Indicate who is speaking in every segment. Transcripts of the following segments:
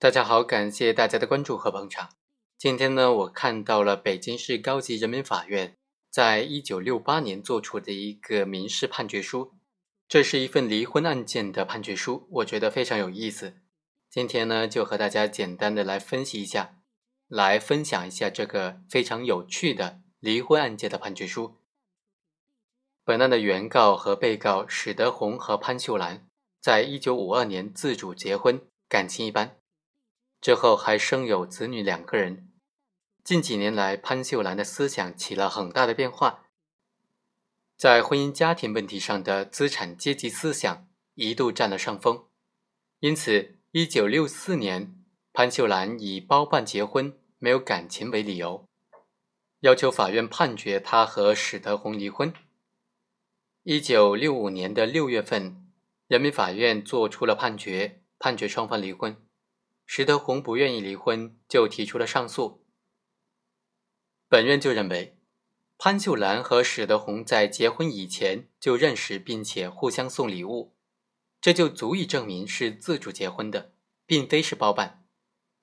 Speaker 1: 大家好，感谢大家的关注和捧场。今天呢，我看到了北京市高级人民法院在一九六八年做出的一个民事判决书，这是一份离婚案件的判决书，我觉得非常有意思。今天呢，就和大家简单的来分析一下，来分享一下这个非常有趣的离婚案件的判决书。本案的原告和被告史德红和潘秀兰，在一九五二年自主结婚，感情一般，之后还生有子女两个人。近几年来，潘秀兰的思想起了很大的变化，在婚姻家庭问题上的资产阶级思想一度占了上风，因此，一九六四年，潘秀兰以包办结婚没有感情为理由，要求法院判决她和史德红离婚。一九六五年的六月份，人民法院作出了判决，判决双方离婚。石德红不愿意离婚，就提出了上诉。本院就认为，潘秀兰和史德红在结婚以前就认识，并且互相送礼物，这就足以证明是自主结婚的，并非是包办。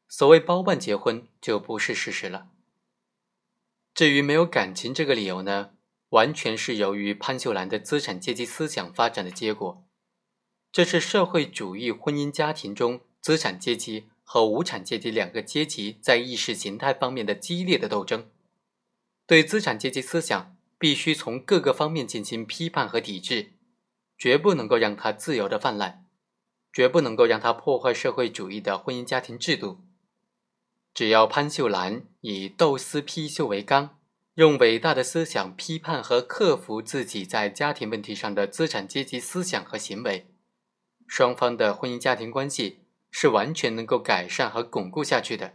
Speaker 1: 所谓包办结婚，就不是事实了。至于没有感情这个理由呢？完全是由于潘秀兰的资产阶级思想发展的结果，这是社会主义婚姻家庭中资产阶级和无产阶级两个阶级在意识形态方面的激烈的斗争。对资产阶级思想，必须从各个方面进行批判和抵制，绝不能够让它自由的泛滥，绝不能够让它破坏社会主义的婚姻家庭制度。只要潘秀兰以斗私批秀为纲。用伟大的思想批判和克服自己在家庭问题上的资产阶级思想和行为，双方的婚姻家庭关系是完全能够改善和巩固下去的。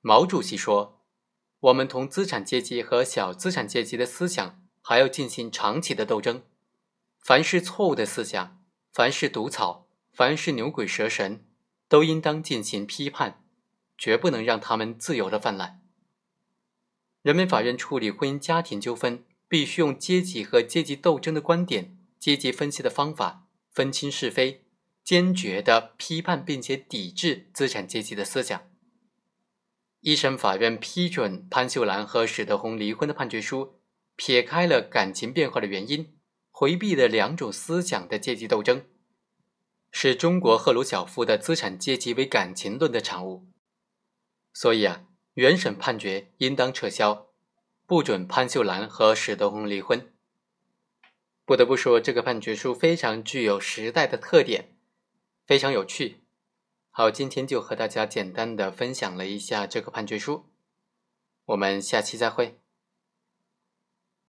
Speaker 1: 毛主席说：“我们同资产阶级和小资产阶级的思想还要进行长期的斗争。凡是错误的思想，凡是毒草，凡是牛鬼蛇神，都应当进行批判，绝不能让他们自由的泛滥。”人民法院处理婚姻家庭纠纷，必须用阶级和阶级斗争的观点、阶级分析的方法，分清是非，坚决的批判并且抵制资产阶级的思想。一审法院批准潘秀兰和史德红离婚的判决书，撇开了感情变化的原因，回避了两种思想的阶级斗争，是中国赫鲁晓夫的资产阶级为感情论的产物。所以啊。原审判决应当撤销，不准潘秀兰和史德红离婚。不得不说，这个判决书非常具有时代的特点，非常有趣。好，今天就和大家简单的分享了一下这个判决书，我们下期再会。